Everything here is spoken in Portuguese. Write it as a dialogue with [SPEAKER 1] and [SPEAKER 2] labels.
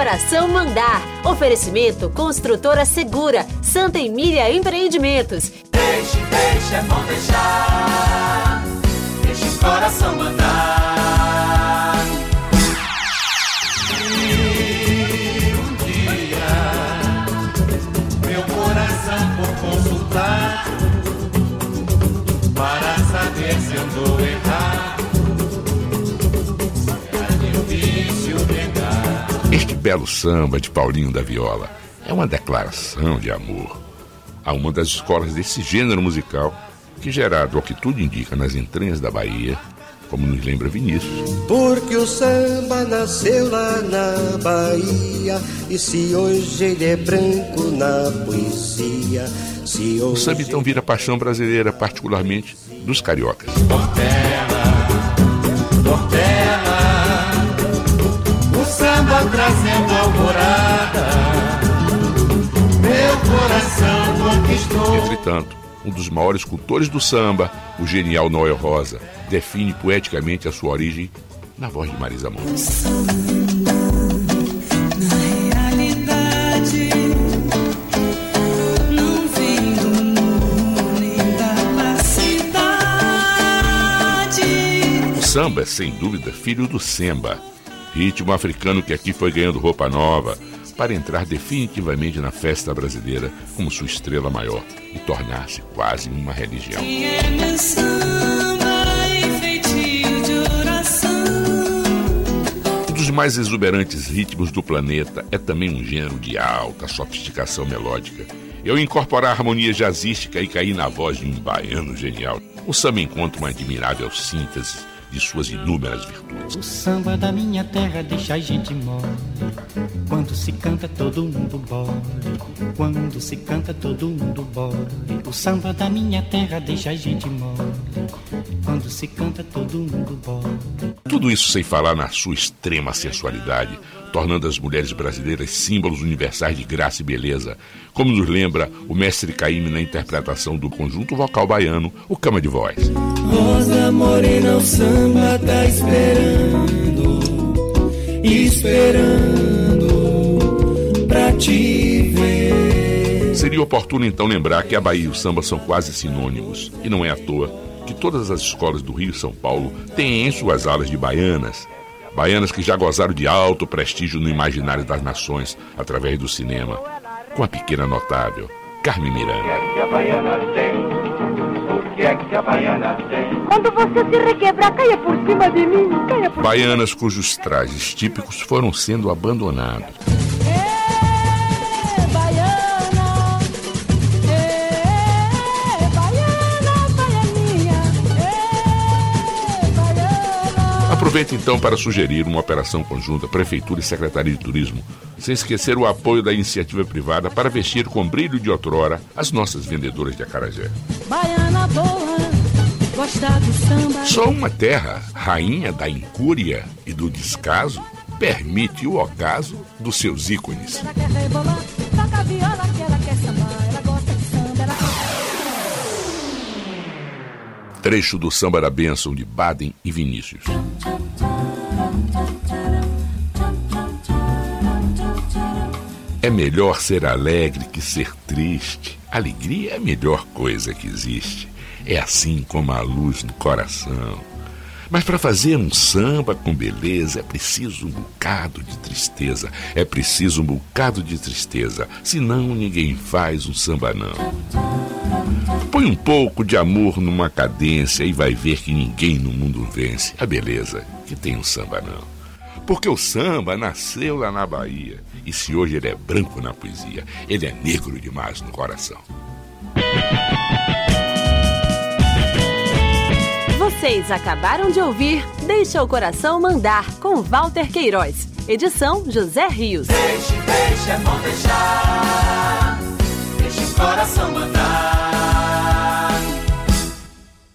[SPEAKER 1] coração mandar. Oferecimento Construtora Segura, Santa Emília Empreendimentos.
[SPEAKER 2] Deixe, deixe, é bom deixar. Deixe o coração mandar. E um dia, meu coração por consultar, para saber se eu vou errar.
[SPEAKER 3] Belo samba de Paulinho da Viola. É uma declaração de amor. A uma das escolas desse gênero musical que, gerado ao que tudo indica nas entranhas da Bahia, como nos lembra Vinícius,
[SPEAKER 4] Porque o samba nasceu lá na Bahia E se hoje ele é branco na poesia Se
[SPEAKER 3] o
[SPEAKER 4] hoje
[SPEAKER 3] samba então vira paixão brasileira, particularmente dos cariocas.
[SPEAKER 2] Portela,
[SPEAKER 3] Entretanto, um dos maiores cultores do samba, o genial Noel Rosa, define poeticamente a sua origem na voz de Marisa Monte. O samba é, sem dúvida, filho do semba, ritmo africano que aqui foi ganhando roupa nova para entrar definitivamente na festa brasileira como sua estrela maior e tornar-se quase uma religião. Um dos mais exuberantes ritmos do planeta é também um gênero de alta sofisticação melódica. Eu incorporar a harmonia jazzística e cair na voz de um baiano genial. O samba encontra uma admirável síntese de suas inúmeras virtudes.
[SPEAKER 5] O samba da minha terra deixa a gente mole. Quando se canta, todo mundo bole. Quando se canta, todo mundo bole. O samba da minha terra deixa a gente mole. Quando se canta, todo mundo bole.
[SPEAKER 3] Tudo isso sem falar na sua extrema sensualidade, tornando as mulheres brasileiras símbolos universais de graça e beleza, como nos lembra o mestre Caíme na interpretação do conjunto vocal baiano, o Cama de Voz.
[SPEAKER 4] Rosa Morena o samba tá esperando Esperando pra te ver
[SPEAKER 3] Seria oportuno então lembrar que a Bahia e o samba são quase sinônimos, e não é à toa que todas as escolas do Rio e São Paulo têm em suas alas de baianas. Baianas que já gozaram de alto prestígio no imaginário das nações através do cinema, com a pequena notável Carmen Miranda.
[SPEAKER 2] que a baiana tem? O que é que a baiana tem?
[SPEAKER 6] Quando você se requebrar, caia por cima de mim, caia por
[SPEAKER 3] Baianas cujos trajes típicos foram sendo abandonados. Aproveito então para sugerir uma operação conjunta Prefeitura e Secretaria de Turismo, sem esquecer o apoio da iniciativa privada para vestir com brilho de outrora as nossas vendedoras de acarajé.
[SPEAKER 6] Baiana boa.
[SPEAKER 3] Só uma terra, rainha da incúria e do descaso, permite o ocaso dos seus ícones. Trecho do Samba da Bênção de Baden e Vinícius. É melhor ser alegre que ser triste. Alegria é a melhor coisa que existe. É assim como a luz no coração. Mas para fazer um samba com beleza é preciso um bocado de tristeza. É preciso um bocado de tristeza. Senão ninguém faz um samba não. Põe um pouco de amor numa cadência e vai ver que ninguém no mundo vence a beleza que tem um samba não. Porque o samba nasceu lá na Bahia. E se hoje ele é branco na poesia, ele é negro demais no coração.
[SPEAKER 1] Vocês acabaram de ouvir Deixa o Coração Mandar, com Walter Queiroz. Edição José Rios.
[SPEAKER 2] Deixe, deixe, é bom deixar. Deixe o coração mandar.